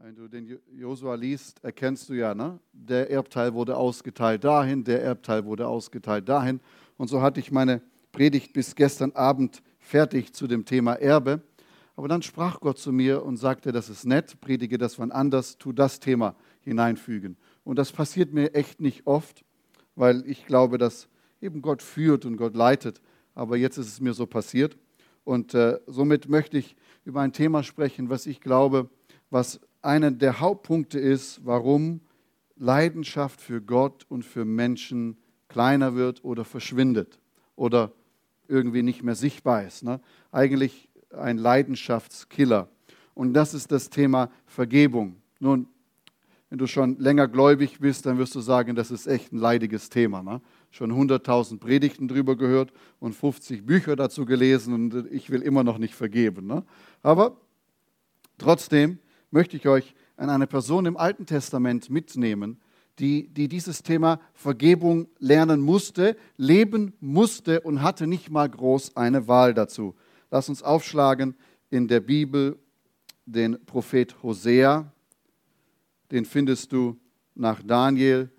Wenn du den Josua liest, erkennst du ja, ne? der Erbteil wurde ausgeteilt dahin, der Erbteil wurde ausgeteilt dahin. Und so hatte ich meine Predigt bis gestern Abend fertig zu dem Thema Erbe. Aber dann sprach Gott zu mir und sagte, das ist nett, predige das wann anders, tu das Thema hineinfügen. Und das passiert mir echt nicht oft, weil ich glaube, dass eben Gott führt und Gott leitet. Aber jetzt ist es mir so passiert. Und äh, somit möchte ich über ein Thema sprechen, was ich glaube, was einer der Hauptpunkte ist, warum Leidenschaft für Gott und für Menschen kleiner wird oder verschwindet oder irgendwie nicht mehr sichtbar ist. Ne? Eigentlich ein Leidenschaftskiller. Und das ist das Thema Vergebung. Nun, wenn du schon länger gläubig bist, dann wirst du sagen, das ist echt ein leidiges Thema. Ne? Schon 100.000 Predigten drüber gehört und 50 Bücher dazu gelesen und ich will immer noch nicht vergeben. Ne? Aber trotzdem möchte ich euch an eine Person im Alten Testament mitnehmen, die, die dieses Thema Vergebung lernen musste, leben musste und hatte nicht mal groß eine Wahl dazu. Lass uns aufschlagen in der Bibel den Prophet Hosea. Den findest du nach Daniel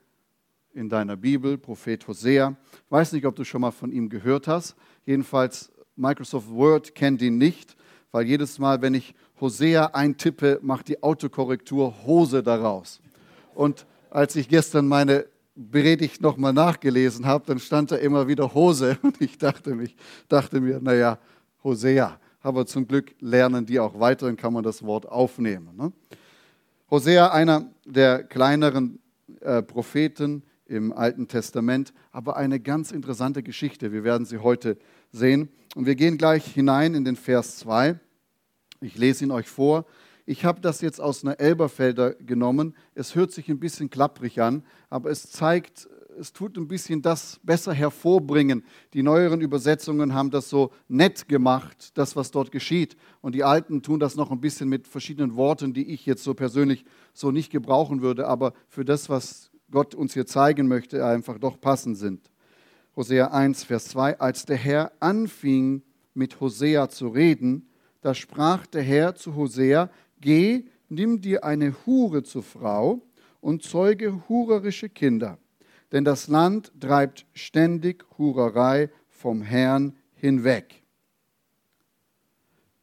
in deiner Bibel, Prophet Hosea. Ich weiß nicht, ob du schon mal von ihm gehört hast. Jedenfalls, Microsoft Word kennt ihn nicht, weil jedes Mal, wenn ich Hosea eintippe, macht die Autokorrektur Hose daraus. Und als ich gestern meine Predigt nochmal nachgelesen habe, dann stand da immer wieder Hose und ich dachte, mich, dachte mir, naja, Hosea. Aber zum Glück lernen die auch weiter, dann kann man das Wort aufnehmen. Ne? Hosea, einer der kleineren äh, Propheten im Alten Testament, aber eine ganz interessante Geschichte. Wir werden sie heute sehen. Und wir gehen gleich hinein in den Vers 2. Ich lese ihn euch vor. Ich habe das jetzt aus einer Elberfelder genommen. Es hört sich ein bisschen klapprig an, aber es zeigt, es tut ein bisschen das besser hervorbringen. Die neueren Übersetzungen haben das so nett gemacht, das, was dort geschieht. Und die alten tun das noch ein bisschen mit verschiedenen Worten, die ich jetzt so persönlich so nicht gebrauchen würde, aber für das, was Gott uns hier zeigen möchte, einfach doch passend sind. Hosea 1, Vers 2. Als der Herr anfing, mit Hosea zu reden, da sprach der Herr zu Hosea, geh, nimm dir eine Hure zur Frau und zeuge hurerische Kinder, denn das Land treibt ständig Hurerei vom Herrn hinweg.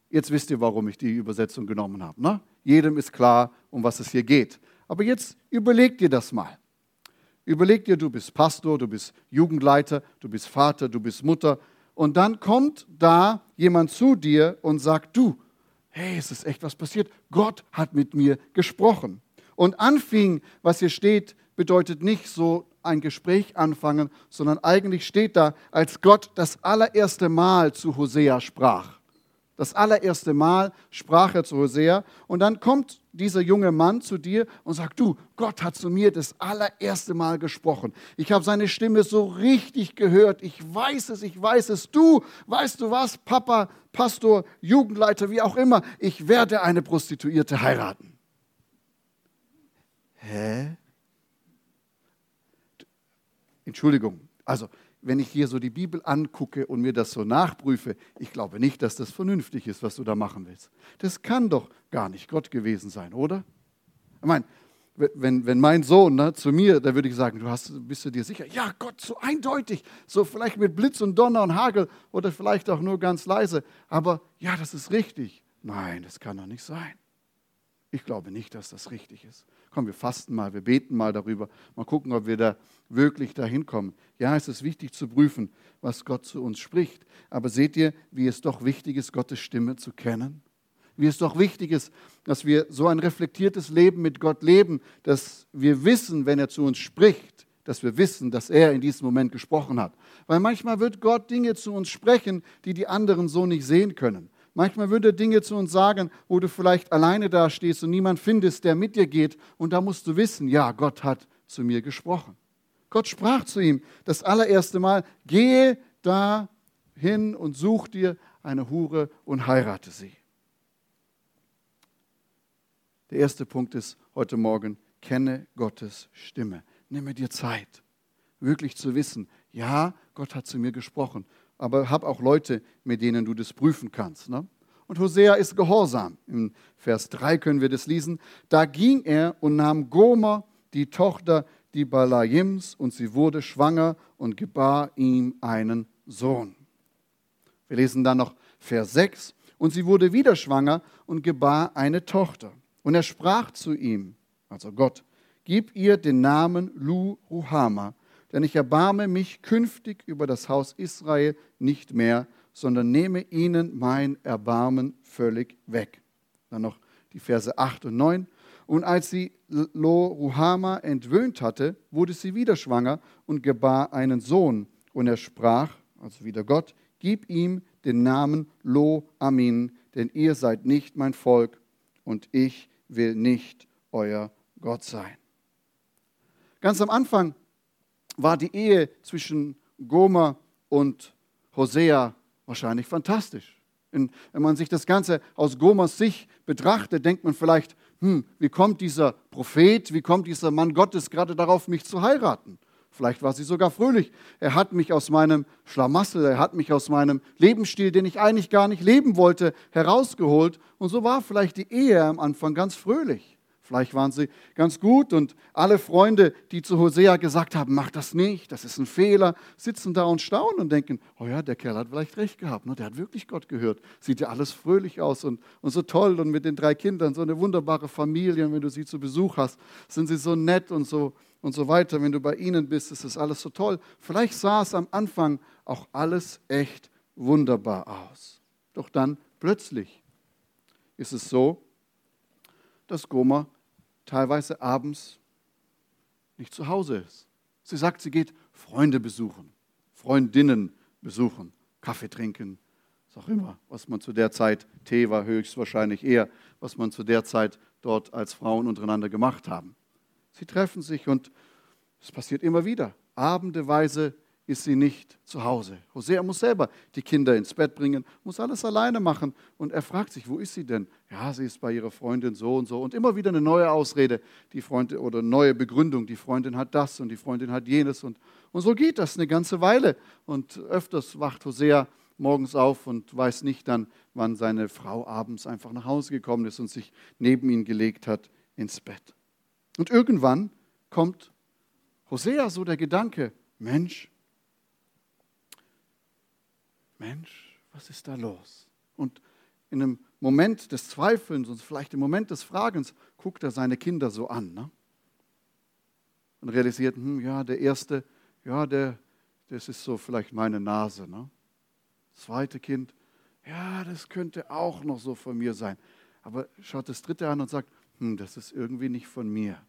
Jetzt wisst ihr, warum ich die Übersetzung genommen habe. Ne? Jedem ist klar, um was es hier geht. Aber jetzt überleg dir das mal. Überleg dir, du bist Pastor, du bist Jugendleiter, du bist Vater, du bist Mutter, und dann kommt da jemand zu dir und sagt, du, hey, es ist echt was passiert. Gott hat mit mir gesprochen. Und anfing, was hier steht, bedeutet nicht so ein Gespräch anfangen, sondern eigentlich steht da, als Gott das allererste Mal zu Hosea sprach. Das allererste Mal sprach er zu Hosea und dann kommt dieser junge Mann zu dir und sagt, du, Gott hat zu mir das allererste Mal gesprochen. Ich habe seine Stimme so richtig gehört. Ich weiß es, ich weiß es. Du, weißt du was, Papa, Pastor, Jugendleiter, wie auch immer, ich werde eine Prostituierte heiraten. Hä? Entschuldigung, also wenn ich hier so die Bibel angucke und mir das so nachprüfe, ich glaube nicht, dass das vernünftig ist, was du da machen willst. Das kann doch gar nicht Gott gewesen sein, oder? Ich meine, wenn, wenn mein Sohn ne, zu mir, da würde ich sagen, du hast, bist du dir sicher? Ja, Gott, so eindeutig, so vielleicht mit Blitz und Donner und Hagel oder vielleicht auch nur ganz leise. Aber ja, das ist richtig. Nein, das kann doch nicht sein. Ich glaube nicht, dass das richtig ist. Komm, wir fasten mal, wir beten mal darüber, mal gucken, ob wir da wirklich dahin kommen. Ja, es ist wichtig zu prüfen, was Gott zu uns spricht. Aber seht ihr, wie es doch wichtig ist, Gottes Stimme zu kennen? Wie es doch wichtig ist, dass wir so ein reflektiertes Leben mit Gott leben, dass wir wissen, wenn er zu uns spricht, dass wir wissen, dass er in diesem Moment gesprochen hat. Weil manchmal wird Gott Dinge zu uns sprechen, die die anderen so nicht sehen können. Manchmal würde er Dinge zu uns sagen, wo du vielleicht alleine dastehst und niemand findest, der mit dir geht. Und da musst du wissen, ja, Gott hat zu mir gesprochen. Gott sprach zu ihm das allererste Mal, gehe da hin und such dir eine Hure und heirate sie. Der erste Punkt ist heute Morgen, kenne Gottes Stimme. Nimm dir Zeit, wirklich zu wissen, ja, Gott hat zu mir gesprochen aber hab auch Leute, mit denen du das prüfen kannst. Ne? und Hosea ist gehorsam. Im Vers 3 können wir das lesen. Da ging er und nahm Gomer, die Tochter Dibalaims, und sie wurde schwanger und gebar ihm einen Sohn. Wir lesen dann noch Vers 6. Und sie wurde wieder schwanger und gebar eine Tochter. Und er sprach zu ihm, also Gott, gib ihr den Namen Lu Ruhama, denn ich erbarme mich künftig über das Haus Israel nicht mehr, sondern nehme ihnen mein Erbarmen völlig weg. Dann noch die Verse 8 und 9. Und als sie Lo Ruhama entwöhnt hatte, wurde sie wieder schwanger und gebar einen Sohn. Und er sprach, also wieder Gott, gib ihm den Namen Lo Amin, denn ihr seid nicht mein Volk und ich will nicht euer Gott sein. Ganz am Anfang war die Ehe zwischen Gomer und Hosea wahrscheinlich fantastisch. wenn man sich das Ganze aus Gomers Sicht betrachtet, denkt man vielleicht, hm, wie kommt dieser Prophet, wie kommt dieser Mann Gottes gerade darauf, mich zu heiraten? Vielleicht war sie sogar fröhlich. Er hat mich aus meinem Schlamassel, er hat mich aus meinem Lebensstil, den ich eigentlich gar nicht leben wollte, herausgeholt. Und so war vielleicht die Ehe am Anfang ganz fröhlich. Vielleicht waren sie ganz gut und alle Freunde, die zu Hosea gesagt haben, mach das nicht, das ist ein Fehler, sitzen da und staunen und denken, oh ja, der Kerl hat vielleicht recht gehabt, ne? der hat wirklich Gott gehört. Sieht ja alles fröhlich aus und, und so toll und mit den drei Kindern, so eine wunderbare Familie, und wenn du sie zu Besuch hast, sind sie so nett und so, und so weiter. Wenn du bei ihnen bist, ist es alles so toll. Vielleicht sah es am Anfang auch alles echt wunderbar aus. Doch dann plötzlich ist es so, dass Goma teilweise abends nicht zu Hause ist. Sie sagt, sie geht Freunde besuchen, Freundinnen besuchen, Kaffee trinken, was auch immer, was man zu der Zeit, Tee war höchstwahrscheinlich eher, was man zu der Zeit dort als Frauen untereinander gemacht haben. Sie treffen sich und es passiert immer wieder. Abendeweise ist sie nicht zu Hause. Hosea muss selber die Kinder ins Bett bringen, muss alles alleine machen. Und er fragt sich, wo ist sie denn? Ja, sie ist bei ihrer Freundin so und so. Und immer wieder eine neue Ausrede, die Freundin oder neue Begründung. Die Freundin hat das und die Freundin hat jenes. Und, und so geht das eine ganze Weile. Und öfters wacht Hosea morgens auf und weiß nicht dann, wann seine Frau abends einfach nach Hause gekommen ist und sich neben ihn gelegt hat ins Bett. Und irgendwann kommt Hosea so der Gedanke, Mensch, Mensch, was ist da los? Und in einem Moment des Zweifelns und vielleicht im Moment des Fragens guckt er seine Kinder so an ne? und realisiert, hm, ja, der erste, ja, der, das ist so vielleicht meine Nase. Ne? Das zweite Kind, ja, das könnte auch noch so von mir sein. Aber schaut das dritte an und sagt, hm, das ist irgendwie nicht von mir.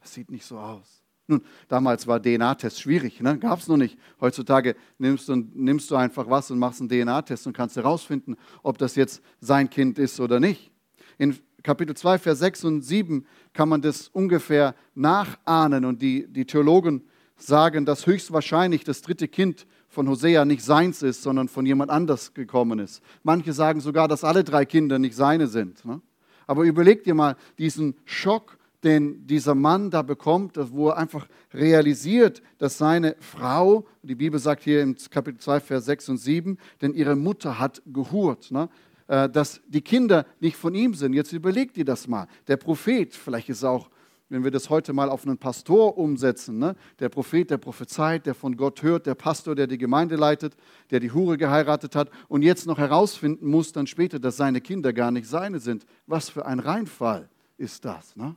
Das sieht nicht so aus. Nun, damals war DNA-Test schwierig, ne? gab es noch nicht. Heutzutage nimmst du, nimmst du einfach was und machst einen DNA-Test und kannst herausfinden, ob das jetzt sein Kind ist oder nicht. In Kapitel 2, Vers 6 und 7 kann man das ungefähr nachahnen und die, die Theologen sagen, dass höchstwahrscheinlich das dritte Kind von Hosea nicht seins ist, sondern von jemand anders gekommen ist. Manche sagen sogar, dass alle drei Kinder nicht seine sind. Ne? Aber überleg dir mal diesen Schock den dieser Mann da bekommt, wo er einfach realisiert, dass seine Frau, die Bibel sagt hier im Kapitel 2, Vers 6 und 7, denn ihre Mutter hat gehurt, ne? Äh, dass die Kinder nicht von ihm sind. Jetzt überlegt ihr das mal. Der Prophet, vielleicht ist auch, wenn wir das heute mal auf einen Pastor umsetzen, ne? der Prophet, der prophezeit, der von Gott hört, der Pastor, der die Gemeinde leitet, der die Hure geheiratet hat und jetzt noch herausfinden muss dann später, dass seine Kinder gar nicht seine sind. Was für ein Reinfall ist das? Ne?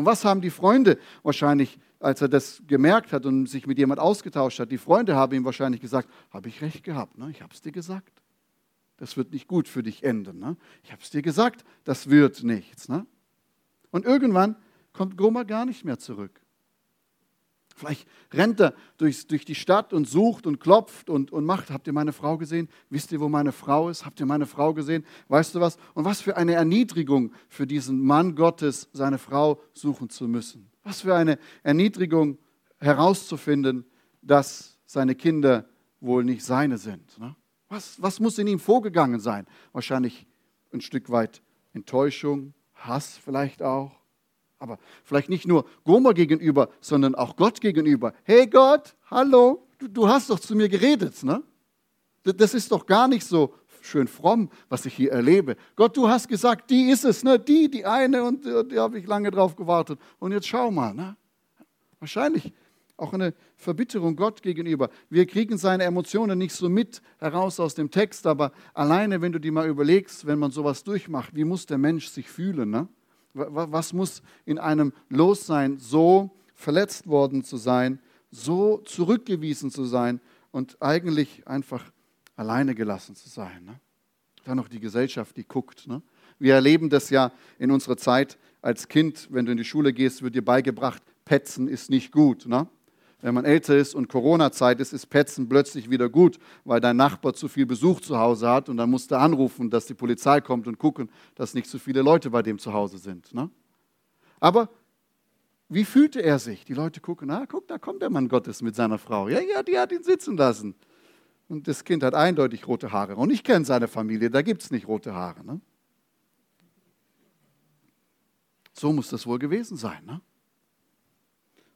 Und was haben die Freunde wahrscheinlich, als er das gemerkt hat und sich mit jemand ausgetauscht hat? Die Freunde haben ihm wahrscheinlich gesagt, habe ich recht gehabt, ne? ich habe es dir gesagt. Das wird nicht gut für dich enden. Ne? Ich habe es dir gesagt, das wird nichts. Ne? Und irgendwann kommt Goma gar nicht mehr zurück. Vielleicht rennt er durch, durch die Stadt und sucht und klopft und, und macht. Habt ihr meine Frau gesehen? Wisst ihr, wo meine Frau ist? Habt ihr meine Frau gesehen? Weißt du was? Und was für eine Erniedrigung für diesen Mann Gottes, seine Frau suchen zu müssen. Was für eine Erniedrigung herauszufinden, dass seine Kinder wohl nicht seine sind. Ne? Was, was muss in ihm vorgegangen sein? Wahrscheinlich ein Stück weit Enttäuschung, Hass vielleicht auch aber vielleicht nicht nur Gomer gegenüber, sondern auch Gott gegenüber. Hey Gott, hallo, du, du hast doch zu mir geredet. Ne? Das ist doch gar nicht so schön fromm, was ich hier erlebe. Gott, du hast gesagt, die ist es, ne? die, die eine und die habe ich lange drauf gewartet. Und jetzt schau mal. Ne? Wahrscheinlich auch eine Verbitterung Gott gegenüber. Wir kriegen seine Emotionen nicht so mit heraus aus dem Text, aber alleine, wenn du dir mal überlegst, wenn man sowas durchmacht, wie muss der Mensch sich fühlen? Ne? Was muss in einem los sein, so verletzt worden zu sein, so zurückgewiesen zu sein und eigentlich einfach alleine gelassen zu sein? Ne? Dann noch die Gesellschaft, die guckt. Ne? Wir erleben das ja in unserer Zeit als Kind, wenn du in die Schule gehst, wird dir beigebracht, Petzen ist nicht gut. Ne? Wenn man älter ist und Corona-Zeit ist, ist Petzen plötzlich wieder gut, weil dein Nachbar zu viel Besuch zu Hause hat und dann musst du anrufen, dass die Polizei kommt und gucken, dass nicht zu viele Leute bei dem zu Hause sind. Ne? Aber wie fühlte er sich? Die Leute gucken, ah, guck, da kommt der Mann Gottes mit seiner Frau. Ja, ja, die hat ihn sitzen lassen. Und das Kind hat eindeutig rote Haare. Und ich kenne seine Familie, da gibt es nicht rote Haare. Ne? So muss das wohl gewesen sein. Ne?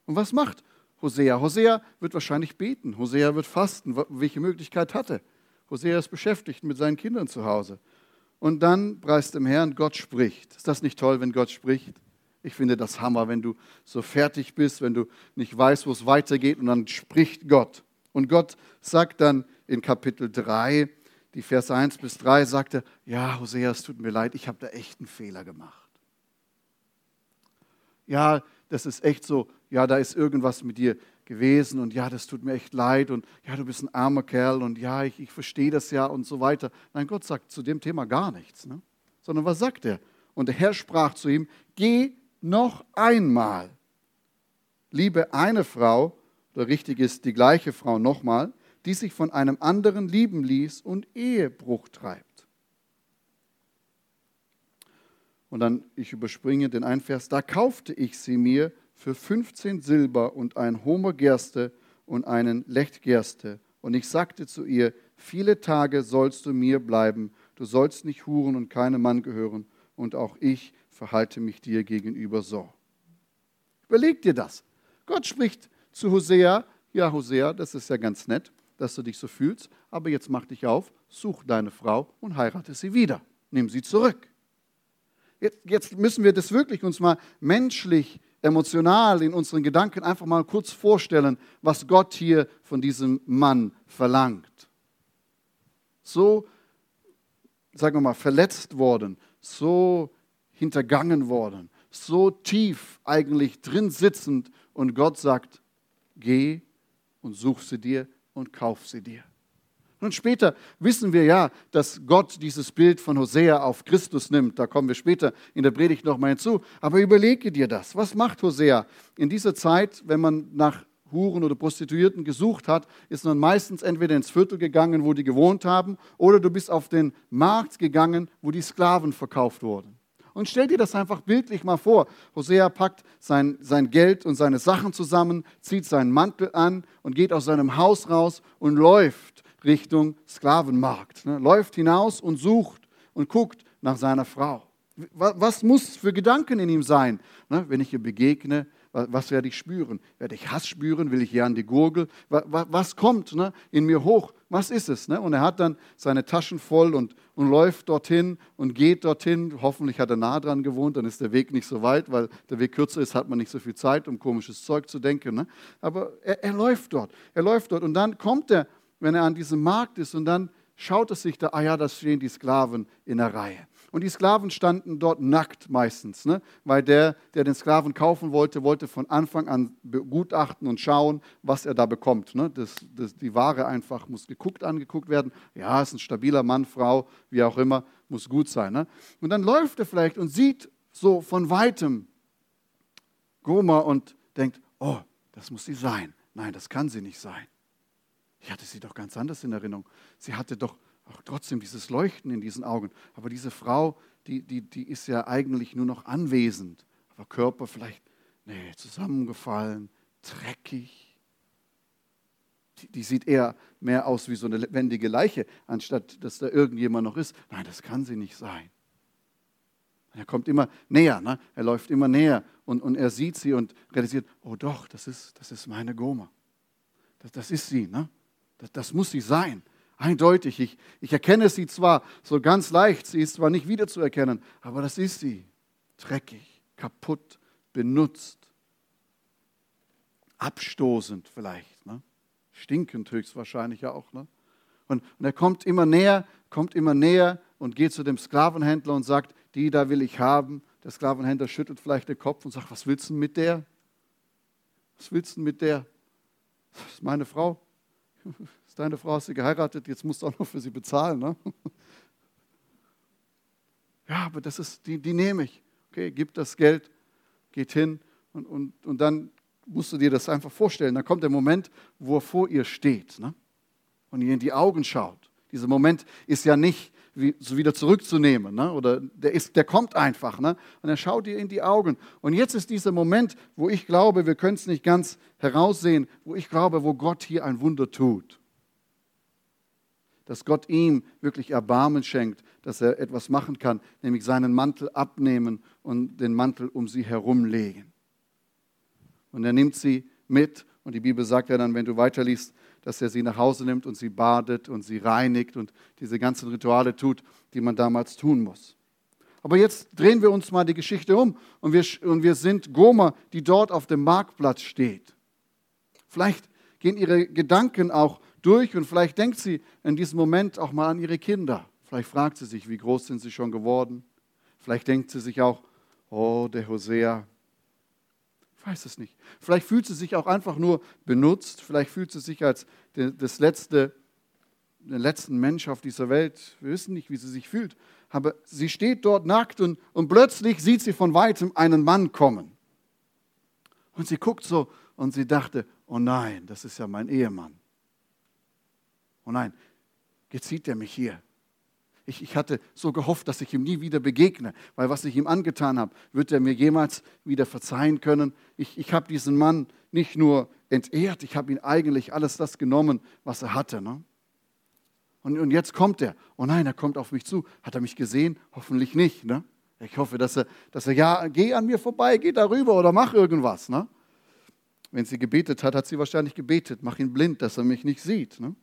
Und was macht Hosea. Hosea wird wahrscheinlich beten. Hosea wird fasten. Welche Möglichkeit hatte? Hosea ist beschäftigt mit seinen Kindern zu Hause. Und dann preist dem Herrn, Gott spricht. Ist das nicht toll, wenn Gott spricht? Ich finde das Hammer, wenn du so fertig bist, wenn du nicht weißt, wo es weitergeht und dann spricht Gott. Und Gott sagt dann in Kapitel 3, die Verse 1 bis 3, sagt er, ja, Hosea, es tut mir leid, ich habe da echt einen Fehler gemacht. Ja, das ist echt so, ja, da ist irgendwas mit dir gewesen und ja, das tut mir echt leid und ja, du bist ein armer Kerl und ja, ich, ich verstehe das ja und so weiter. Nein, Gott sagt zu dem Thema gar nichts, ne? sondern was sagt er? Und der Herr sprach zu ihm, geh noch einmal, liebe eine Frau, oder richtig ist die gleiche Frau nochmal, die sich von einem anderen lieben ließ und Ehebruch treibt. Und dann, ich überspringe den einen Vers, da kaufte ich sie mir für 15 Silber und ein Homer Gerste und einen Lecht Gerste. Und ich sagte zu ihr, viele Tage sollst du mir bleiben, du sollst nicht huren und keinem Mann gehören, und auch ich verhalte mich dir gegenüber so. Überleg dir das. Gott spricht zu Hosea, ja Hosea, das ist ja ganz nett, dass du dich so fühlst, aber jetzt mach dich auf, such deine Frau und heirate sie wieder. Nimm sie zurück. Jetzt, müssen wir das wirklich uns mal menschlich, emotional in unseren Gedanken einfach mal kurz vorstellen, was Gott hier von diesem Mann verlangt. So, sagen wir mal, verletzt worden, so hintergangen worden, so tief eigentlich drin sitzend und Gott sagt, geh und such sie dir und kauf sie dir. Und später wissen wir ja, dass Gott dieses Bild von Hosea auf Christus nimmt. Da kommen wir später in der Predigt nochmal hinzu. Aber überlege dir das. Was macht Hosea? In dieser Zeit, wenn man nach Huren oder Prostituierten gesucht hat, ist man meistens entweder ins Viertel gegangen, wo die gewohnt haben, oder du bist auf den Markt gegangen, wo die Sklaven verkauft wurden. Und stell dir das einfach bildlich mal vor. Hosea packt sein, sein Geld und seine Sachen zusammen, zieht seinen Mantel an und geht aus seinem Haus raus und läuft Richtung Sklavenmarkt. Ne? Läuft hinaus und sucht und guckt nach seiner Frau. Was, was muss für Gedanken in ihm sein, ne? wenn ich ihr begegne? Was, was, werde ich spüren? Werde ich Hass spüren? Will ich hier an die Gurgel? Was, was kommt ne, in mir hoch? Was ist es? Ne? Und er hat dann seine Taschen voll und, und läuft dorthin und geht dorthin. Hoffentlich hat er nah dran gewohnt, dann ist der Weg nicht so weit, weil der Weg kürzer ist, hat man nicht so viel Zeit, um komisches Zeug zu denken. Ne? Aber er, er läuft dort. Er läuft dort. Und dann kommt er wenn er an diesem Markt ist und dann schaut es sich da, ah ja, da stehen die Sklaven in der Reihe. Und die Sklaven standen dort nackt meistens, ne? weil der, der den Sklaven kaufen wollte, wollte von Anfang an begutachten und schauen, was er da bekommt. Ne? Das, das, die Ware einfach muss geguckt, angeguckt werden. Ja, ist ein stabiler Mann, Frau, wie auch immer, muss gut sein. Ne? Und dann läuft er vielleicht und sieht so von weitem Gomer und denkt, oh, das muss sie sein. Nein, das kann sie nicht sein. Ich hatte sie doch ganz anders in Erinnerung. Sie hatte doch auch trotzdem dieses Leuchten in diesen Augen. Aber diese Frau, die, die, die ist ja eigentlich nur noch anwesend. Aber Körper vielleicht, nee, zusammengefallen, dreckig. Die, die sieht eher mehr aus wie so eine lebendige Leiche, anstatt dass da irgendjemand noch ist. Nein, das kann sie nicht sein. Er kommt immer näher, ne? er läuft immer näher und, und er sieht sie und realisiert, oh doch, das ist, das ist meine Goma. Das, das ist sie. Ne? Das, muss sie sein. Eindeutig. Ich, ich erkenne sie zwar so ganz leicht, sie ist zwar nicht wiederzuerkennen, aber das ist sie. Dreckig, kaputt, benutzt, abstoßend vielleicht, ne? stinkend höchstwahrscheinlich auch. Ne? Und, und er kommt immer näher, kommt immer näher und geht zu dem Sklavenhändler und sagt, die da will ich haben. Der Sklavenhändler schüttelt vielleicht den Kopf und sagt, was willst du mit der? Was willst du mit der? Das ist meine Frau. Ist deine Frau, hast du geheiratet, jetzt musst du auch noch für sie bezahlen. Ne? Ja, aber das ist, die, die nehme ich. Okay, gib das Geld, geht hin und, und, und dann musst du dir das einfach vorstellen. Dann kommt der Moment, wo er vor ihr steht ne? und ihr in die Augen schaut. Dieser Moment ist ja nicht wieder zurückzunehmen. Ne? Oder der, ist, der kommt einfach. Ne? Und er schaut dir in die Augen. Und jetzt ist dieser Moment, wo ich glaube, wir können es nicht ganz heraussehen, wo ich glaube, wo Gott hier ein Wunder tut. Dass Gott ihm wirklich Erbarmen schenkt, dass er etwas machen kann, nämlich seinen Mantel abnehmen und den Mantel um sie herumlegen. Und er nimmt sie mit und die Bibel sagt ja dann, wenn du weiterliest, dass er sie nach Hause nimmt und sie badet und sie reinigt und diese ganzen Rituale tut, die man damals tun muss. Aber jetzt drehen wir uns mal die Geschichte um und wir, und wir sind Goma, die dort auf dem Marktplatz steht. Vielleicht gehen ihre Gedanken auch durch und vielleicht denkt sie in diesem Moment auch mal an ihre Kinder. Vielleicht fragt sie sich, wie groß sind sie schon geworden. Vielleicht denkt sie sich auch, oh, der Hosea, weiß es nicht. Vielleicht fühlt sie sich auch einfach nur benutzt. Vielleicht fühlt sie sich als das letzte, den letzten Mensch auf dieser Welt. Wir wissen nicht, wie sie sich fühlt. Aber sie steht dort nackt und, und plötzlich sieht sie von weitem einen Mann kommen. Und sie guckt so und sie dachte, oh nein, das ist ja mein Ehemann. Oh nein, jetzt sieht er mich hier. Ich, ich hatte so gehofft, dass ich ihm nie wieder begegne, weil was ich ihm angetan habe, wird er mir jemals wieder verzeihen können. Ich, ich habe diesen Mann nicht nur entehrt, ich habe ihn eigentlich alles das genommen, was er hatte. Ne? Und, und jetzt kommt er. Oh nein, er kommt auf mich zu. Hat er mich gesehen? Hoffentlich nicht. Ne? Ich hoffe, dass er, dass er, ja, geh an mir vorbei, geh darüber oder mach irgendwas. Ne? Wenn sie gebetet hat, hat sie wahrscheinlich gebetet, mach ihn blind, dass er mich nicht sieht. Ne?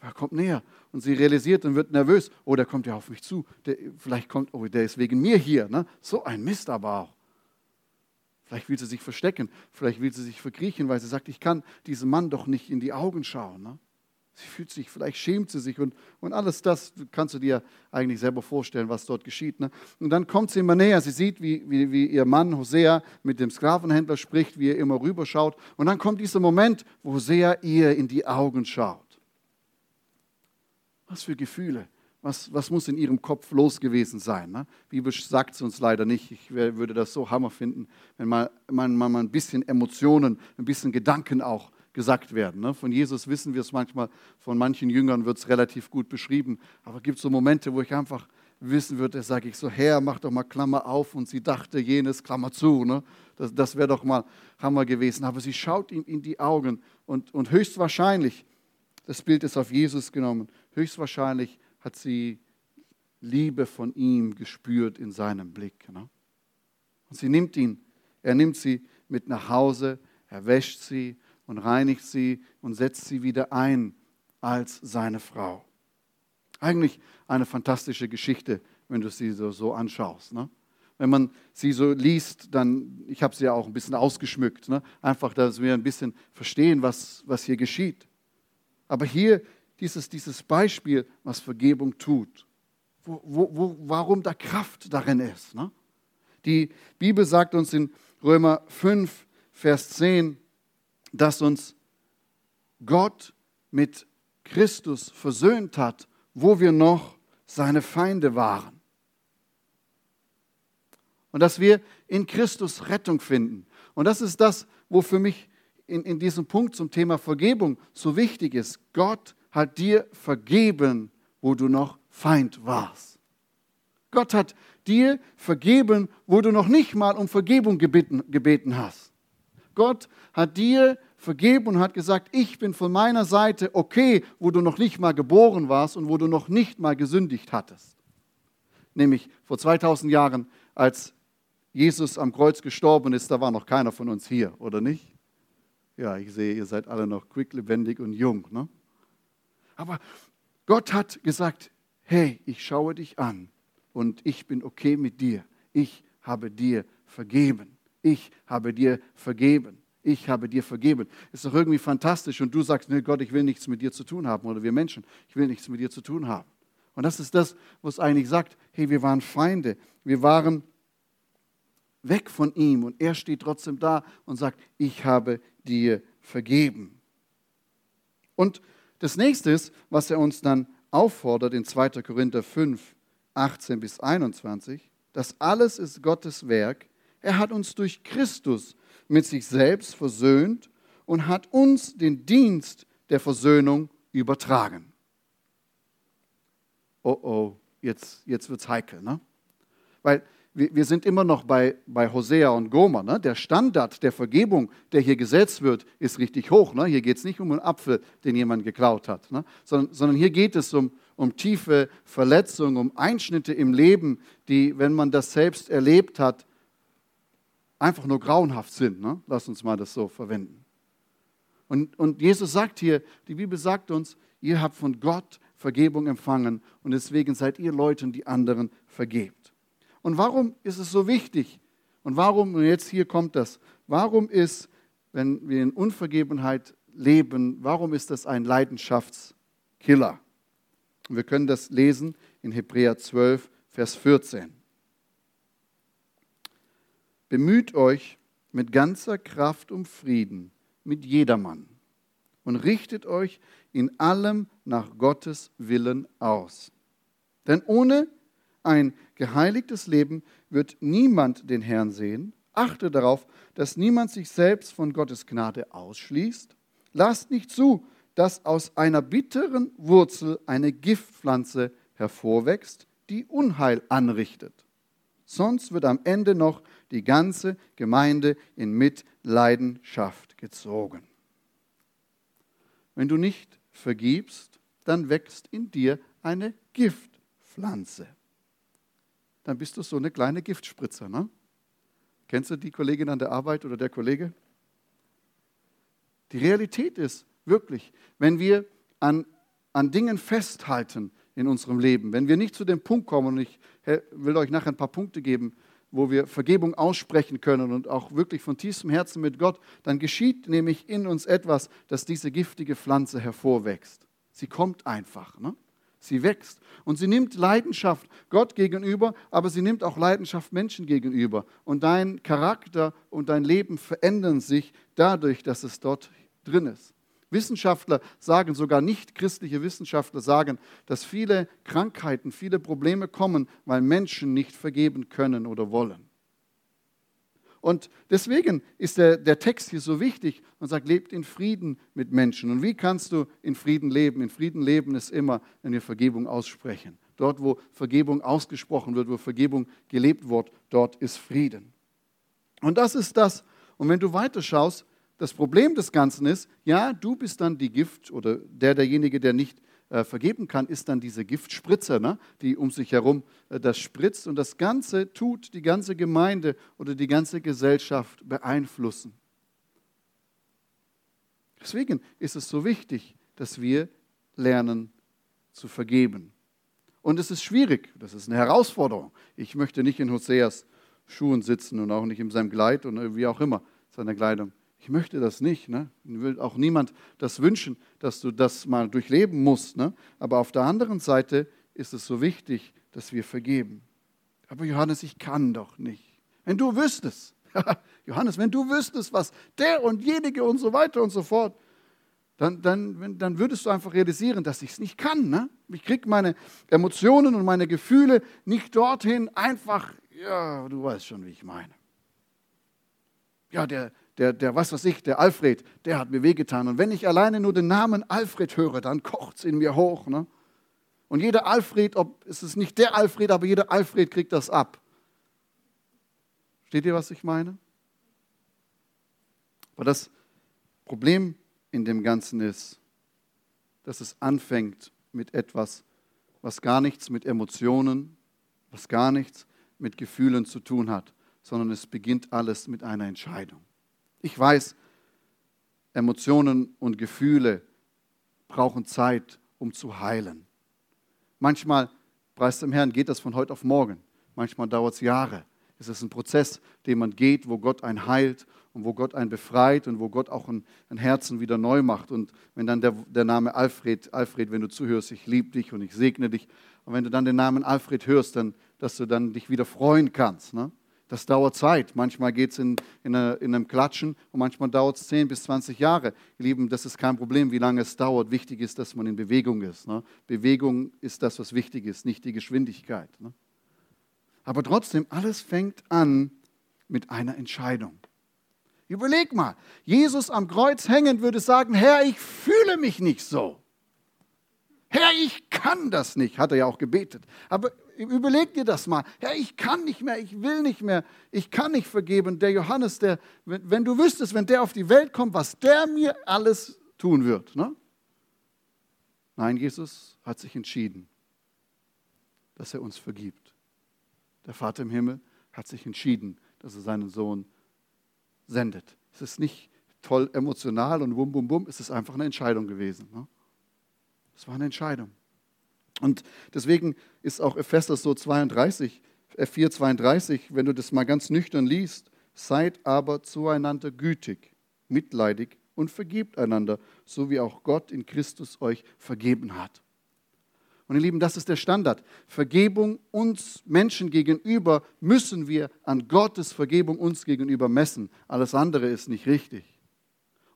Er kommt näher und sie realisiert und wird nervös. Oh, der kommt ja auf mich zu. Der, vielleicht kommt, oh, der ist wegen mir hier. Ne? So ein Mist aber auch. Vielleicht will sie sich verstecken, vielleicht will sie sich verkriechen, weil sie sagt, ich kann diesem Mann doch nicht in die Augen schauen. Ne? Sie fühlt sich, vielleicht schämt sie sich und, und alles das kannst du dir eigentlich selber vorstellen, was dort geschieht. Ne? Und dann kommt sie immer näher, sie sieht, wie, wie, wie ihr Mann Hosea mit dem Sklavenhändler spricht, wie er immer rüberschaut. Und dann kommt dieser Moment, wo Hosea ihr in die Augen schaut. Was für Gefühle. Was, was muss in ihrem Kopf los gewesen sein? Ne? Bibel sagt es uns leider nicht. Ich würde das so hammer finden, wenn mal, man, mal ein bisschen Emotionen, ein bisschen Gedanken auch gesagt werden. Ne? Von Jesus wissen wir es manchmal, von manchen Jüngern wird es relativ gut beschrieben. Aber es gibt so Momente, wo ich einfach wissen würde, sage ich so, Herr, mach doch mal Klammer auf. Und sie dachte jenes, Klammer zu. Ne? Das, das wäre doch mal Hammer gewesen. Aber sie schaut ihm in die Augen und, und höchstwahrscheinlich, das Bild ist auf Jesus genommen, Höchstwahrscheinlich hat sie Liebe von ihm gespürt in seinem Blick. Ne? Und sie nimmt ihn, er nimmt sie mit nach Hause, er wäscht sie und reinigt sie und setzt sie wieder ein als seine Frau. Eigentlich eine fantastische Geschichte, wenn du sie so, so anschaust. Ne? Wenn man sie so liest, dann, ich habe sie ja auch ein bisschen ausgeschmückt, ne? einfach, dass wir ein bisschen verstehen, was, was hier geschieht. Aber hier dieses, dieses Beispiel, was Vergebung tut. Wo, wo, wo, warum da Kraft darin ist. Ne? Die Bibel sagt uns in Römer 5, Vers 10, dass uns Gott mit Christus versöhnt hat, wo wir noch seine Feinde waren. Und dass wir in Christus Rettung finden. Und das ist das, wo für mich in, in diesem Punkt zum Thema Vergebung so wichtig ist. Gott hat dir vergeben, wo du noch Feind warst. Gott hat dir vergeben, wo du noch nicht mal um Vergebung gebeten, gebeten hast. Gott hat dir vergeben und hat gesagt, ich bin von meiner Seite okay, wo du noch nicht mal geboren warst und wo du noch nicht mal gesündigt hattest. Nämlich vor 2000 Jahren, als Jesus am Kreuz gestorben ist, da war noch keiner von uns hier, oder nicht? Ja, ich sehe, ihr seid alle noch quick, lebendig und jung. Ne? Aber Gott hat gesagt, hey, ich schaue dich an und ich bin okay mit dir. Ich habe dir vergeben. Ich habe dir vergeben. Ich habe dir vergeben. Ist doch irgendwie fantastisch und du sagst, nee, Gott, ich will nichts mit dir zu tun haben oder wir Menschen, ich will nichts mit dir zu tun haben. Und das ist das, was eigentlich sagt, hey, wir waren Feinde, wir waren weg von ihm und er steht trotzdem da und sagt, ich habe dir vergeben. Und das nächste ist, was er uns dann auffordert in 2. Korinther 5, 18 bis 21, das alles ist Gottes Werk. Er hat uns durch Christus mit sich selbst versöhnt und hat uns den Dienst der Versöhnung übertragen. Oh oh, jetzt, jetzt wird es heikel, ne? Weil wir, wir, sind immer noch bei, bei Hosea und Gomer. Ne? Der Standard der Vergebung, der hier gesetzt wird, ist richtig hoch. Ne? Hier geht es nicht um einen Apfel, den jemand geklaut hat, ne? sondern, sondern hier geht es um, um tiefe Verletzungen, um Einschnitte im Leben, die, wenn man das selbst erlebt hat, einfach nur grauenhaft sind. Ne? Lass uns mal das so verwenden. Und, und Jesus sagt hier, die Bibel sagt uns, ihr habt von Gott Vergebung empfangen und deswegen seid ihr Leuten, die anderen vergebt. Und warum ist es so wichtig? Und warum, und jetzt hier kommt das, warum ist, wenn wir in Unvergebenheit leben, warum ist das ein Leidenschaftskiller? Und wir können das lesen in Hebräer 12, Vers 14. Bemüht euch mit ganzer Kraft um Frieden mit jedermann und richtet euch in allem nach Gottes Willen aus. Denn ohne ein geheiligtes Leben wird niemand den Herrn sehen. Achte darauf, dass niemand sich selbst von Gottes Gnade ausschließt. Lasst nicht zu, dass aus einer bitteren Wurzel eine Giftpflanze hervorwächst, die Unheil anrichtet. Sonst wird am Ende noch die ganze Gemeinde in Mitleidenschaft gezogen. Wenn du nicht vergibst, dann wächst in dir eine Giftpflanze. Dann bist du so eine kleine Giftspritzer. Ne? Kennst du die Kollegin an der Arbeit oder der Kollege? Die Realität ist wirklich, wenn wir an, an Dingen festhalten in unserem Leben, wenn wir nicht zu dem Punkt kommen, und ich will euch nachher ein paar Punkte geben, wo wir Vergebung aussprechen können und auch wirklich von tiefstem Herzen mit Gott, dann geschieht nämlich in uns etwas, dass diese giftige Pflanze hervorwächst. Sie kommt einfach. Ne? Sie wächst und sie nimmt Leidenschaft Gott gegenüber, aber sie nimmt auch Leidenschaft Menschen gegenüber. Und dein Charakter und dein Leben verändern sich dadurch, dass es dort drin ist. Wissenschaftler sagen, sogar nicht christliche Wissenschaftler sagen, dass viele Krankheiten, viele Probleme kommen, weil Menschen nicht vergeben können oder wollen. Und deswegen ist der, der Text hier so wichtig und sagt, lebt in Frieden mit Menschen. Und wie kannst du in Frieden leben? In Frieden leben ist immer, wenn wir Vergebung aussprechen. Dort, wo Vergebung ausgesprochen wird, wo Vergebung gelebt wird, dort ist Frieden. Und das ist das. Und wenn du weiterschaust, das Problem des Ganzen ist, ja, du bist dann die Gift oder der, derjenige, der nicht äh, vergeben kann, ist dann diese Giftspritze, ne, die um sich herum äh, das spritzt und das Ganze tut die ganze Gemeinde oder die ganze Gesellschaft beeinflussen. Deswegen ist es so wichtig, dass wir lernen zu vergeben. Und es ist schwierig, das ist eine Herausforderung. Ich möchte nicht in Hoseas Schuhen sitzen und auch nicht in seinem Kleid und wie auch immer seiner Kleidung. Ich möchte das nicht. Ne? Will auch niemand das wünschen, dass du das mal durchleben musst. Ne? Aber auf der anderen Seite ist es so wichtig, dass wir vergeben. Aber Johannes, ich kann doch nicht. Wenn du wüsstest, Johannes, wenn du wüsstest, was der und jenige und so weiter und so fort, dann, dann, dann würdest du einfach realisieren, dass ich es nicht kann. Ne? Ich kriege meine Emotionen und meine Gefühle nicht dorthin einfach, ja, du weißt schon, wie ich meine. Ja, der, der, der, was weiß ich, der Alfred, der hat mir wehgetan. Und wenn ich alleine nur den Namen Alfred höre, dann kocht es in mir hoch. Ne? Und jeder Alfred, ob es ist nicht der Alfred, aber jeder Alfred kriegt das ab. Steht ihr, was ich meine? Aber das Problem in dem Ganzen ist, dass es anfängt mit etwas, was gar nichts mit Emotionen, was gar nichts mit Gefühlen zu tun hat, sondern es beginnt alles mit einer Entscheidung. Ich weiß, Emotionen und Gefühle brauchen Zeit, um zu heilen. Manchmal, preis dem Herrn, geht das von heute auf morgen. Manchmal dauert es Jahre. Es ist ein Prozess, den man geht, wo Gott einen heilt und wo Gott einen befreit und wo Gott auch ein, ein Herzen wieder neu macht. Und wenn dann der, der Name Alfred, Alfred, wenn du zuhörst, ich liebe dich und ich segne dich. Und wenn du dann den Namen Alfred hörst, dann, dass du dann dich wieder freuen kannst. Ne? Das dauert Zeit. Manchmal geht es in, in, in, einem Klatschen und manchmal dauert es 10 bis 20 Jahre. Ihr Lieben, das ist kein Problem, wie lange es dauert. Wichtig ist, dass man in Bewegung ist. Ne? Bewegung ist das, was wichtig ist, nicht die Geschwindigkeit. Ne? Aber trotzdem, alles fängt an mit einer Entscheidung. Überleg mal, Jesus am Kreuz hängend würde sagen, Herr, ich fühle mich nicht so. Herr, ich kann das nicht, hat er ja auch gebetet. Aber überleg dir das mal. Herr, ich kann nicht mehr, ich will nicht mehr, ich kann nicht vergeben. Der Johannes, der, wenn, wenn du wüsstest, wenn der auf die Welt kommt, was der mir alles tun wird. Ne? Nein, Jesus hat sich entschieden, dass er uns vergibt. Der Vater im Himmel hat sich entschieden, dass er seinen Sohn sendet. Es ist nicht toll emotional und bum, bum, bum, es ist einfach eine Entscheidung gewesen. Ne? Es war eine Entscheidung. Und deswegen ist auch Epheser so 32, F4, 32, wenn du das mal ganz nüchtern liest, seid aber zueinander gütig, mitleidig und vergebt einander, so wie auch Gott in Christus euch vergeben hat. Und ihr Lieben, das ist der Standard. Vergebung uns Menschen gegenüber müssen wir an Gottes Vergebung uns gegenüber messen. Alles andere ist nicht richtig.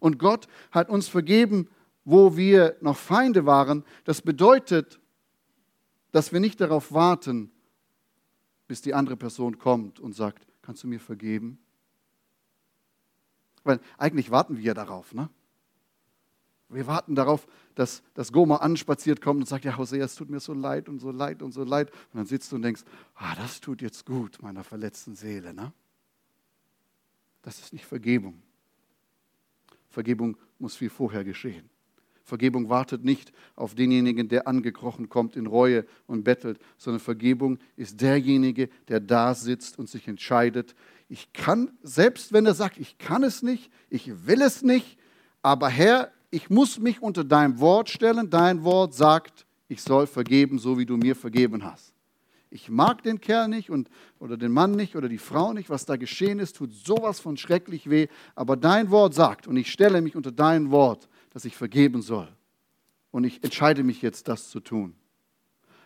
Und Gott hat uns vergeben, wo wir noch Feinde waren. Das bedeutet, dass wir nicht darauf warten, bis die andere Person kommt und sagt, kannst du mir vergeben? Weil eigentlich warten wir ja darauf, ne? Wir warten darauf, dass, dass Goma anspaziert kommt und sagt, ja, Hosea, es tut mir so leid und so leid und so leid. Und dann sitzt du und denkst, ah, das tut jetzt gut meiner verletzten Seele. Ne? Das ist nicht Vergebung. Vergebung muss viel vorher geschehen. Vergebung wartet nicht auf denjenigen, der angekrochen kommt in Reue und bettelt, sondern Vergebung ist derjenige, der da sitzt und sich entscheidet, ich kann, selbst wenn er sagt, ich kann es nicht, ich will es nicht, aber Herr, ich muss mich unter dein Wort stellen. Dein Wort sagt, ich soll vergeben, so wie du mir vergeben hast. Ich mag den Kerl nicht und, oder den Mann nicht oder die Frau nicht. Was da geschehen ist, tut sowas von schrecklich weh. Aber dein Wort sagt, und ich stelle mich unter dein Wort, dass ich vergeben soll. Und ich entscheide mich jetzt, das zu tun.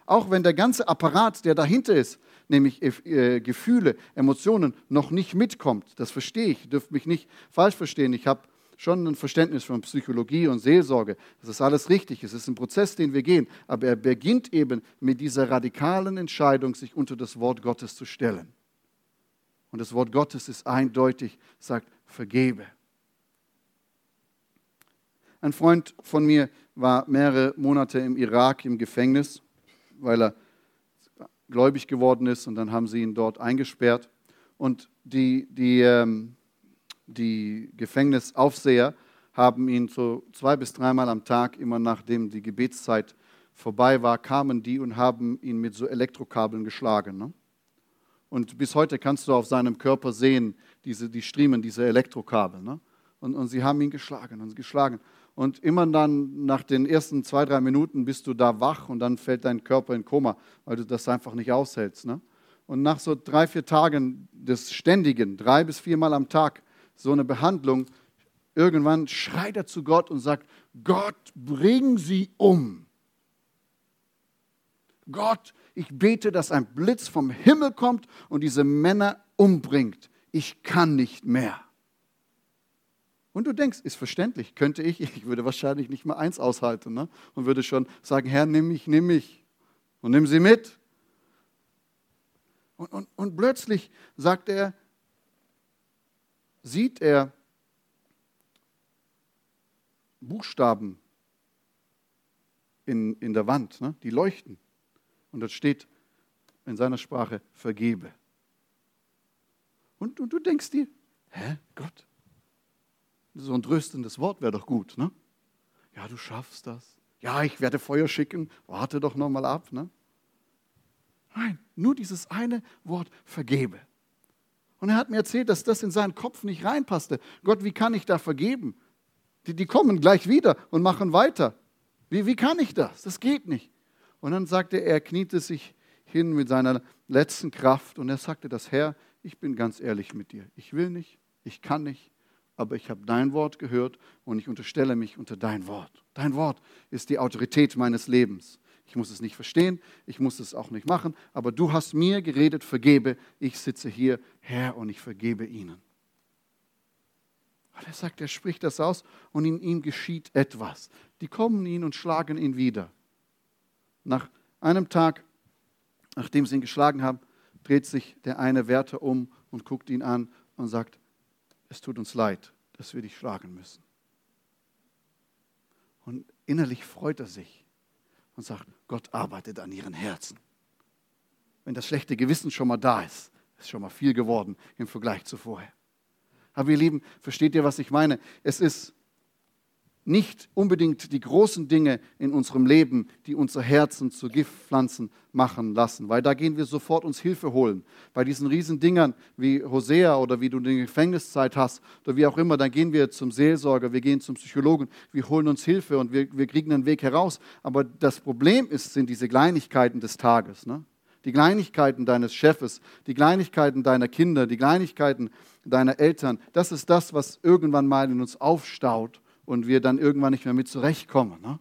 Auch wenn der ganze Apparat, der dahinter ist, nämlich äh, Gefühle, Emotionen, noch nicht mitkommt. Das verstehe ich, dürft mich nicht falsch verstehen. Ich habe schon ein Verständnis von Psychologie und Seelsorge. Das ist alles richtig. Es ist ein Prozess, den wir gehen. Aber er beginnt eben mit dieser radikalen Entscheidung, sich unter das Wort Gottes zu stellen. Und das Wort Gottes ist eindeutig, sagt, vergebe. Ein Freund von mir war mehrere Monate im Irak im Gefängnis, weil er gläubig geworden ist und dann haben sie ihn dort eingesperrt. Und die, die, ähm, die Gefängnisaufseher haben ihn so zwei bis dreimal am Tag, immer nachdem die Gebetszeit vorbei war, kamen die und haben ihn mit so Elektrokabeln geschlagen. Ne? Und bis heute kannst du auf seinem Körper sehen, diese, die Striemen, diese Elektrokabel. Ne? Und, und sie haben ihn geschlagen und geschlagen. Und immer dann nach den ersten zwei, drei Minuten bist du da wach und dann fällt dein Körper in Koma, weil du das einfach nicht aushältst. Ne? Und nach so drei, vier Tagen des Ständigen, drei bis viermal am Tag, so eine Behandlung, irgendwann schreit er zu Gott und sagt, Gott, bring sie um. Gott, ich bete, dass ein Blitz vom Himmel kommt und diese Männer umbringt. Ich kann nicht mehr. Und du denkst, ist verständlich, könnte ich, ich würde wahrscheinlich nicht mal eins aushalten ne? und würde schon sagen, Herr, nimm mich, nimm mich und nimm sie mit. Und, und, und plötzlich sagt er, sieht er Buchstaben in, in der Wand, ne? die leuchten. Und dort steht in seiner Sprache, vergebe. Und, und du denkst dir, hä, Gott, so ein tröstendes Wort wäre doch gut, ne? Ja, du schaffst das. Ja, ich werde Feuer schicken, warte doch nochmal ab, ne? Nein, nur dieses eine Wort, vergebe. Und er hat mir erzählt, dass das in seinen Kopf nicht reinpasste. Gott, wie kann ich da vergeben? Die, die kommen gleich wieder und machen weiter. Wie, wie kann ich das? Das geht nicht. Und dann sagte er, er kniete sich hin mit seiner letzten Kraft und er sagte, das Herr, ich bin ganz ehrlich mit dir. Ich will nicht, ich kann nicht, aber ich habe dein Wort gehört und ich unterstelle mich unter dein Wort. Dein Wort ist die Autorität meines Lebens. Ich muss es nicht verstehen, ich muss es auch nicht machen, aber du hast mir geredet, vergebe. Ich sitze hier, Herr, und ich vergebe ihnen. Und er sagt, er spricht das aus und in ihm geschieht etwas. Die kommen ihn und schlagen ihn wieder. Nach einem Tag, nachdem sie ihn geschlagen haben, dreht sich der eine Wärter um und guckt ihn an und sagt, es tut uns leid, dass wir dich schlagen müssen. Und innerlich freut er sich und sagt, Gott arbeitet an ihren Herzen. Wenn das schlechte Gewissen schon mal da ist, ist schon mal viel geworden im Vergleich zu vorher. Aber ihr Lieben, versteht ihr, was ich meine? Es ist nicht unbedingt die großen Dinge in unserem Leben, die unser Herzen zu Giftpflanzen machen lassen, weil da gehen wir sofort uns Hilfe holen. Bei diesen riesen Dingern wie Hosea oder wie du eine Gefängniszeit hast oder wie auch immer, dann gehen wir zum Seelsorger, wir gehen zum Psychologen, wir holen uns Hilfe und wir, wir kriegen einen Weg heraus. Aber das Problem ist, sind diese Kleinigkeiten des Tages. Ne? Die Kleinigkeiten deines Chefes, die Kleinigkeiten deiner Kinder, die Kleinigkeiten deiner Eltern, das ist das, was irgendwann mal in uns aufstaut und wir dann irgendwann nicht mehr mit zurechtkommen. Ne?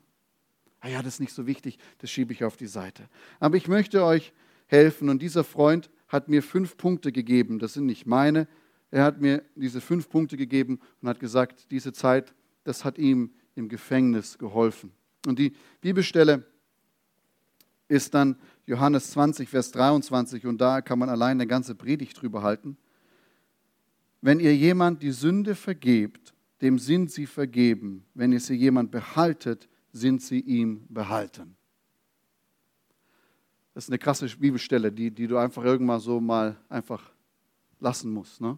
Ah ja, das ist nicht so wichtig, das schiebe ich auf die Seite. Aber ich möchte euch helfen und dieser Freund hat mir fünf Punkte gegeben, das sind nicht meine. Er hat mir diese fünf Punkte gegeben und hat gesagt, diese Zeit, das hat ihm im Gefängnis geholfen. Und die Bibelstelle ist dann Johannes 20, Vers 23 und da kann man allein eine ganze Predigt drüber halten. Wenn ihr jemand die Sünde vergebt, dem sind sie vergeben. Wenn ihr sie jemand behaltet, sind sie ihm behalten. Das ist eine krasse Bibelstelle, die, die du einfach irgendwann so mal einfach lassen musst. Ne?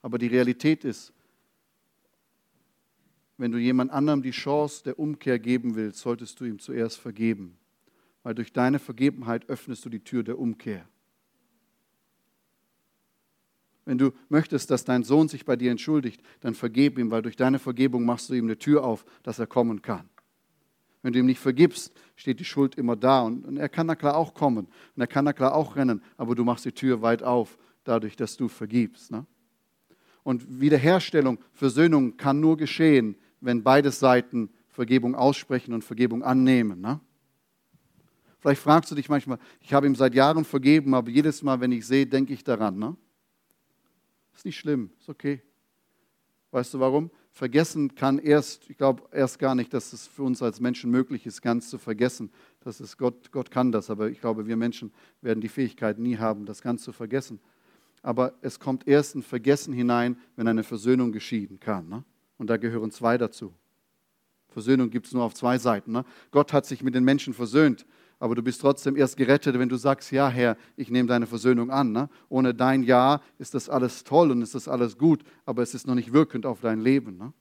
Aber die Realität ist, wenn du jemand anderem die Chance der Umkehr geben willst, solltest du ihm zuerst vergeben. Weil durch deine Vergebenheit öffnest du die Tür der Umkehr. Wenn du möchtest, dass dein Sohn sich bei dir entschuldigt, dann vergib ihm, weil durch deine Vergebung machst du ihm eine Tür auf, dass er kommen kann. Wenn du ihm nicht vergibst, steht die Schuld immer da. Und, er kann da klar auch kommen. Und er kann da klar auch rennen. Aber du machst die Tür weit auf, dadurch, dass du vergibst. Ne? Und Wiederherstellung, Versöhnung kann nur geschehen, wenn beide Seiten Vergebung aussprechen und Vergebung annehmen. Ne? Vielleicht fragst du dich manchmal, ich habe ihm seit Jahren vergeben, aber jedes Mal, wenn ich sehe, denke ich daran. Ne? Ist nicht schlimm, ist okay. Weißt du warum? Vergessen kann erst, ich glaube erst gar nicht, dass es für uns als Menschen möglich ist, ganz zu vergessen. Das ist Gott, Gott kann das, aber ich glaube, wir Menschen werden die Fähigkeit nie haben, das ganz zu vergessen. Aber es kommt erst ein Vergessen hinein, wenn eine Versöhnung geschieden kann. Ne? Und da gehören zwei dazu. Versöhnung gibt es nur auf zwei Seiten. Ne? Gott hat sich mit den Menschen versöhnt aber du bist trotzdem erst gerettet, wenn du sagst, ja Herr, ich nehme deine Versöhnung an. Ne? Ohne dein Ja ist das alles toll und ist das alles gut, aber es ist noch nicht wirkend auf dein Leben. Ne?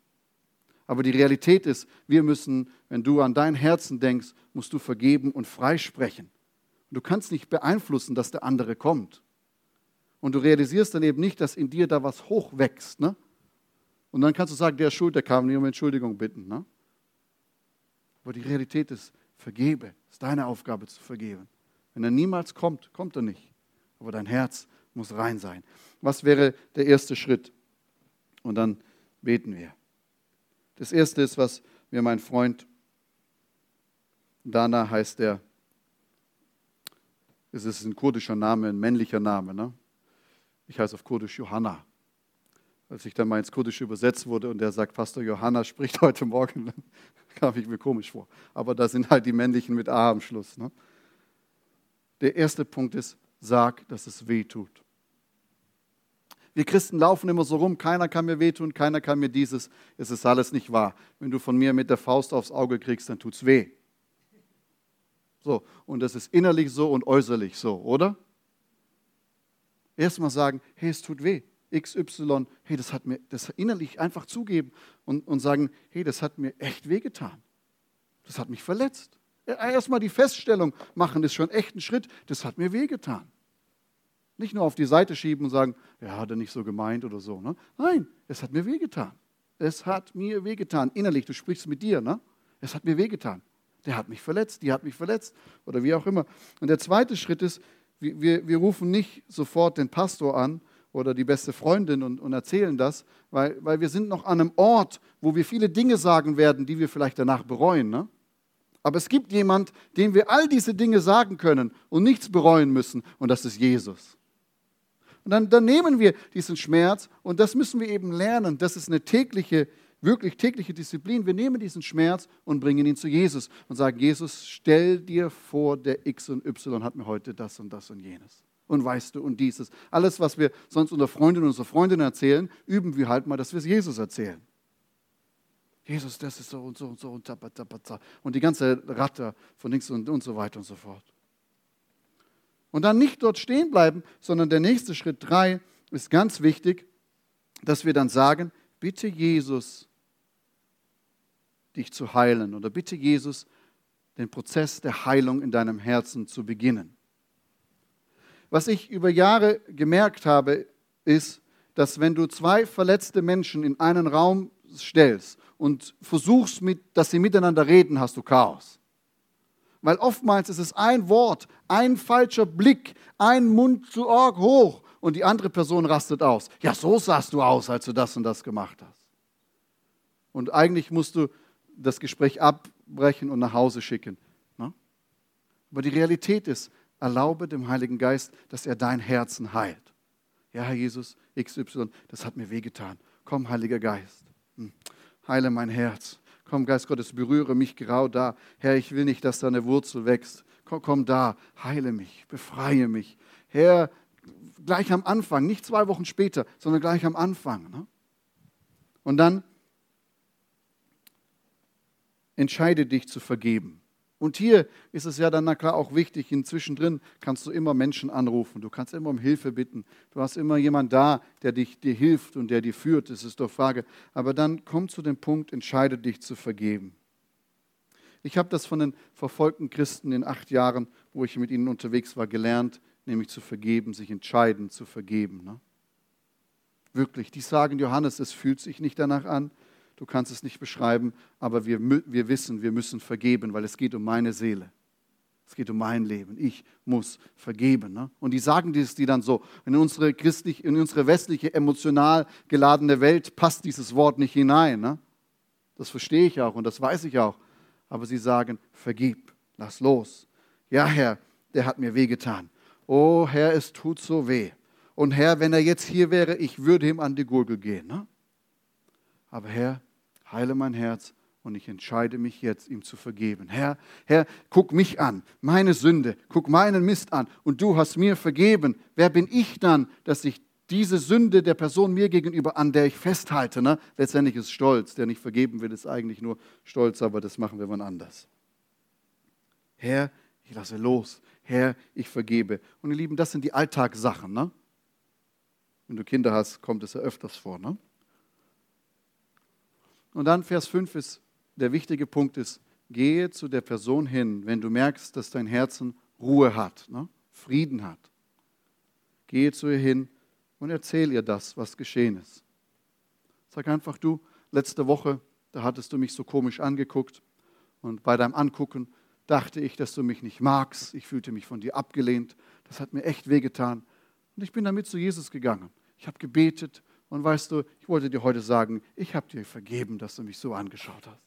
Aber die Realität ist, wir müssen, wenn du an dein Herzen denkst, musst du vergeben und freisprechen. Du kannst nicht beeinflussen, dass der andere kommt. Und du realisierst dann eben nicht, dass in dir da was hochwächst. Ne? Und dann kannst du sagen, der ist schuld, der kam nicht um Entschuldigung bitten. Ne? Aber die Realität ist, vergebe. Es ist deine Aufgabe zu vergeben. Wenn er niemals kommt, kommt er nicht. Aber dein Herz muss rein sein. Was wäre der erste Schritt? Und dann beten wir. Das erste ist, was mir mein Freund Dana heißt der, es ist ein kurdischer Name, ein männlicher Name. Ne? Ich heiße auf Kurdisch Johanna. Als ich dann mal ins Kurdische übersetzt wurde und der sagt, Pastor Johanna spricht heute Morgen, kam ich mir komisch vor. Aber da sind halt die männlichen mit A am Schluss. Ne? Der erste Punkt ist, sag, dass es weh tut. Wir Christen laufen immer so rum, keiner kann mir wehtun, keiner kann mir dieses. Es ist alles nicht wahr. Wenn du von mir mit der Faust aufs Auge kriegst, dann tut es weh. So, und das ist innerlich so und äußerlich so, oder? Erstmal sagen, hey, es tut weh. XY, hey, das hat mir, das innerlich einfach zugeben und, und sagen, hey, das hat mir echt wehgetan. Das hat mich verletzt. Erstmal die Feststellung machen, ist schon echt ein Schritt, das hat mir wehgetan. Nicht nur auf die Seite schieben und sagen, ja, hat er nicht so gemeint oder so. Ne? Nein, es hat mir wehgetan. Es hat mir wehgetan. Innerlich, du sprichst mit dir. Ne? Es hat mir wehgetan. Der hat mich verletzt, die hat mich verletzt oder wie auch immer. Und der zweite Schritt ist, wir, wir rufen nicht sofort den Pastor an oder die beste Freundin und, und erzählen das, weil, weil wir sind noch an einem Ort, wo wir viele Dinge sagen werden, die wir vielleicht danach bereuen. Ne? Aber es gibt jemand, dem wir all diese Dinge sagen können und nichts bereuen müssen, und das ist Jesus. Und dann, dann nehmen wir diesen Schmerz und das müssen wir eben lernen. Das ist eine tägliche wirklich tägliche Disziplin. Wir nehmen diesen Schmerz und bringen ihn zu Jesus und sagen, Jesus, stell dir vor, der X und Y hat mir heute das und das und jenes. Und weißt du, und dieses. Alles, was wir sonst unter Freundinnen und unserer Freundinnen erzählen, üben wir halt mal, dass wir es Jesus erzählen. Jesus, das ist so und so und so und tapata, und die ganze Ratte von links und, und so weiter und so fort. Und dann nicht dort stehen bleiben, sondern der nächste Schritt drei ist ganz wichtig, dass wir dann sagen, bitte Jesus, dich zu heilen oder bitte Jesus, den Prozess der Heilung in deinem Herzen zu beginnen. Was ich über Jahre gemerkt habe, ist, dass wenn du zwei verletzte Menschen in einen Raum stellst und versuchst, mit, dass sie miteinander reden, hast du Chaos. Weil oftmals ist es ein Wort, ein falscher Blick, ein Mund zu Org hoch und die andere Person rastet aus. Ja, so sahst du aus, als du das und das gemacht hast. Und eigentlich musst du das Gespräch abbrechen und nach Hause schicken. Ne? Aber die Realität ist, erlaube dem Heiligen Geist, dass er dein Herzen heilt. Ja, Herr Jesus, XY, das hat mir wehgetan. Komm, Heiliger Geist, hm, heile mein Herz. Komm, Geist Gottes, berühre mich genau da. Herr, ich will nicht, dass da eine Wurzel wächst. Komm, komm da, heile mich, befreie mich. Herr, gleich am Anfang, nicht zwei Wochen später, sondern gleich am Anfang. Ne? Und dann entscheide dich zu vergeben. Und hier ist es ja dann na klar auch wichtig, inzwischen drin kannst du immer Menschen anrufen, du kannst immer um Hilfe bitten, du hast immer jemand da, der dich, dir hilft und der dir führt, das ist doch Frage. Aber dann komm zu dem Punkt, entscheide dich zu vergeben. Ich habe das von den verfolgten Christen in acht Jahren, wo ich mit ihnen unterwegs war, gelernt, nämlich zu vergeben, sich entscheiden zu vergeben. Ne? Wirklich, die sagen, Johannes, es fühlt sich nicht danach an, du kannst es nicht beschreiben, aber wir, wir wissen, wir müssen vergeben, weil es geht um meine Seele. Es geht um mein Leben. Ich muss vergeben. Ne? Und die sagen dies, die dann so. In unsere christlich, in unsere westliche, emotional geladene Welt passt dieses Wort nicht hinein. Ne? Das verstehe ich auch und das weiß ich auch. Aber sie sagen, vergib, lass los. Ja, Herr, der hat mir wehgetan. Oh Herr, es tut so weh. Und Herr, wenn er jetzt hier wäre, ich würde ihm an die Gurgel gehen. Ne? Aber Herr, heile mein Herz und ich entscheide mich jetzt, ihm zu vergeben. Herr, Herr, guck mich an, meine Sünde, guck meinen Mist an und du hast mir vergeben. Wer bin ich dann, dass ich diese Sünde der Person mir gegenüber, an der ich festhalte, ne? letztendlich ist Stolz, der nicht vergeben will, ist eigentlich nur Stolz, aber das machen wir wann anders. Herr, ich lasse los. Herr, ich vergebe. Und ihr Lieben, das sind die Alltagssachen. Ne? Wenn du Kinder hast, kommt es ja öfters vor. Ne? Und dann Vers 5 ist, der wichtige Punkt ist, gehe zu der Person hin, wenn du merkst, dass dein Herzen Ruhe hat, ne? Frieden hat. Gehe zu ihr hin und erzähl ihr das, was geschehen ist. Sag einfach, du, letzte Woche, da hattest du mich so komisch angeguckt und bei deinem Angucken dachte ich, dass du mich nicht magst. Ich fühlte mich von dir abgelehnt. Das hat mir echt wehgetan. Und ich bin damit zu Jesus gegangen. Ich habe gebetet und weißt du, ich wollte dir heute sagen, ich habe dir vergeben, dass du mich so angeschaut hast.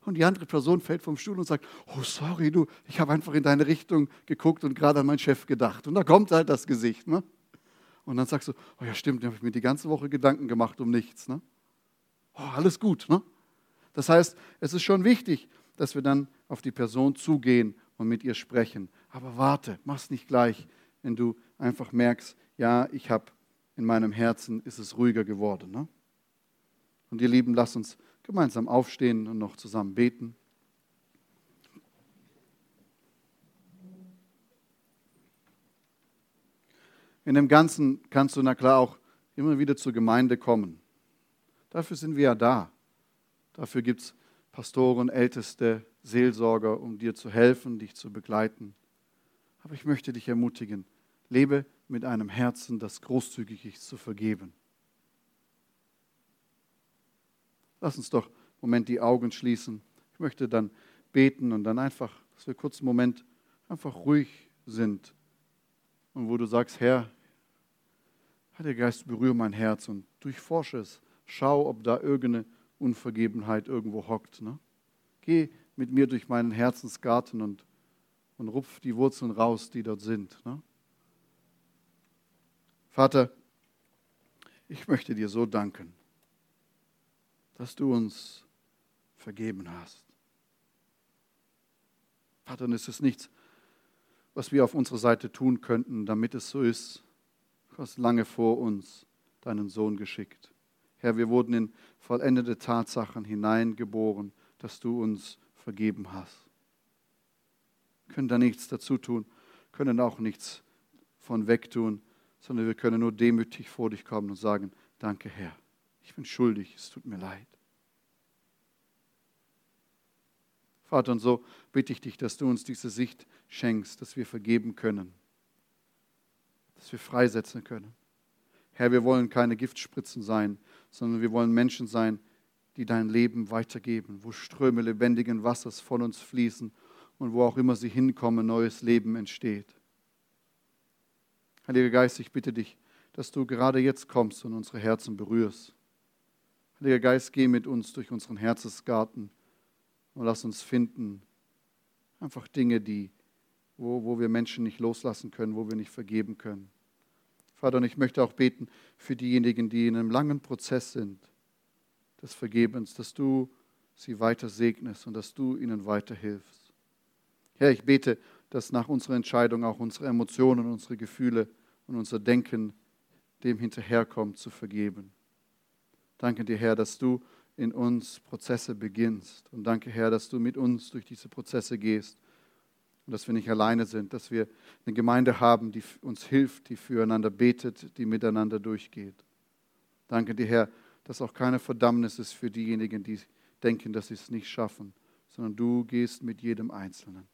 Und die andere Person fällt vom Stuhl und sagt, oh sorry, du, ich habe einfach in deine Richtung geguckt und gerade an meinen Chef gedacht. Und da kommt halt das Gesicht. Ne? Und dann sagst du, oh ja stimmt, da habe ich mir die ganze Woche Gedanken gemacht um nichts. Ne? Oh, alles gut. Ne? Das heißt, es ist schon wichtig, dass wir dann auf die Person zugehen und mit ihr sprechen. Aber warte, mach's nicht gleich, wenn du einfach merkst, ja, ich habe in meinem Herzen ist es ruhiger geworden. Ne? Und ihr Lieben, lasst uns gemeinsam aufstehen und noch zusammen beten. In dem Ganzen kannst du na klar auch immer wieder zur Gemeinde kommen. Dafür sind wir ja da. Dafür gibt es Pastoren, Älteste, Seelsorger, um dir zu helfen, dich zu begleiten. Aber ich möchte dich ermutigen, lebe mit einem Herzen, das großzügig ist, zu vergeben. Lass uns doch im Moment die Augen schließen. Ich möchte dann beten und dann einfach, dass wir kurz einen Moment einfach ruhig sind und wo du sagst, Herr, Heiliger Geist, berühre mein Herz und durchforsche es. Schau, ob da irgendeine Unvergebenheit irgendwo hockt. Ne? Geh mit mir durch meinen Herzensgarten und, und rupf die Wurzeln raus, die dort sind. Ne? Vater, ich möchte dir so danken, dass du uns vergeben hast. Vater, und es ist nichts, was wir auf unserer Seite tun könnten, damit es so ist. Du hast lange vor uns deinen Sohn geschickt. Herr, wir wurden in vollendete Tatsachen hineingeboren, dass du uns vergeben hast. Wir können da nichts dazu tun, können auch nichts von wegtun, sondern wir können nur demütig vor dich kommen und sagen, danke Herr, ich bin schuldig, es tut mir leid. Vater, und so bitte ich dich, dass du uns diese Sicht schenkst, dass wir vergeben können, dass wir freisetzen können. Herr, wir wollen keine Giftspritzen sein, sondern wir wollen Menschen sein, die dein Leben weitergeben, wo Ströme lebendigen Wassers von uns fließen und wo auch immer sie hinkommen, neues Leben entsteht. Heiliger Geist, ich bitte dich, dass du gerade jetzt kommst und unsere Herzen berührst. Heiliger Geist, geh mit uns durch unseren Herzensgarten und lass uns finden, einfach Dinge, die, wo, wo wir Menschen nicht loslassen können, wo wir nicht vergeben können. Vater, und ich möchte auch beten für diejenigen, die in einem langen Prozess sind des Vergebens, dass du sie weiter segnest und dass du ihnen weiterhilfst. Herr, ich bete, dass nach unserer Entscheidung auch unsere Emotionen, unsere Gefühle und unser Denken dem hinterherkommt, zu vergeben. Danke dir, Herr, dass du in uns Prozesse beginnst. Und danke, Herr, dass du mit uns durch diese Prozesse gehst und dass wir nicht alleine sind, dass wir eine Gemeinde haben, die uns hilft, die füreinander betet, die miteinander durchgeht. Danke dir, Herr, dass auch keine Verdammnis ist für diejenigen, die denken, dass sie es nicht schaffen, sondern du gehst mit jedem Einzelnen.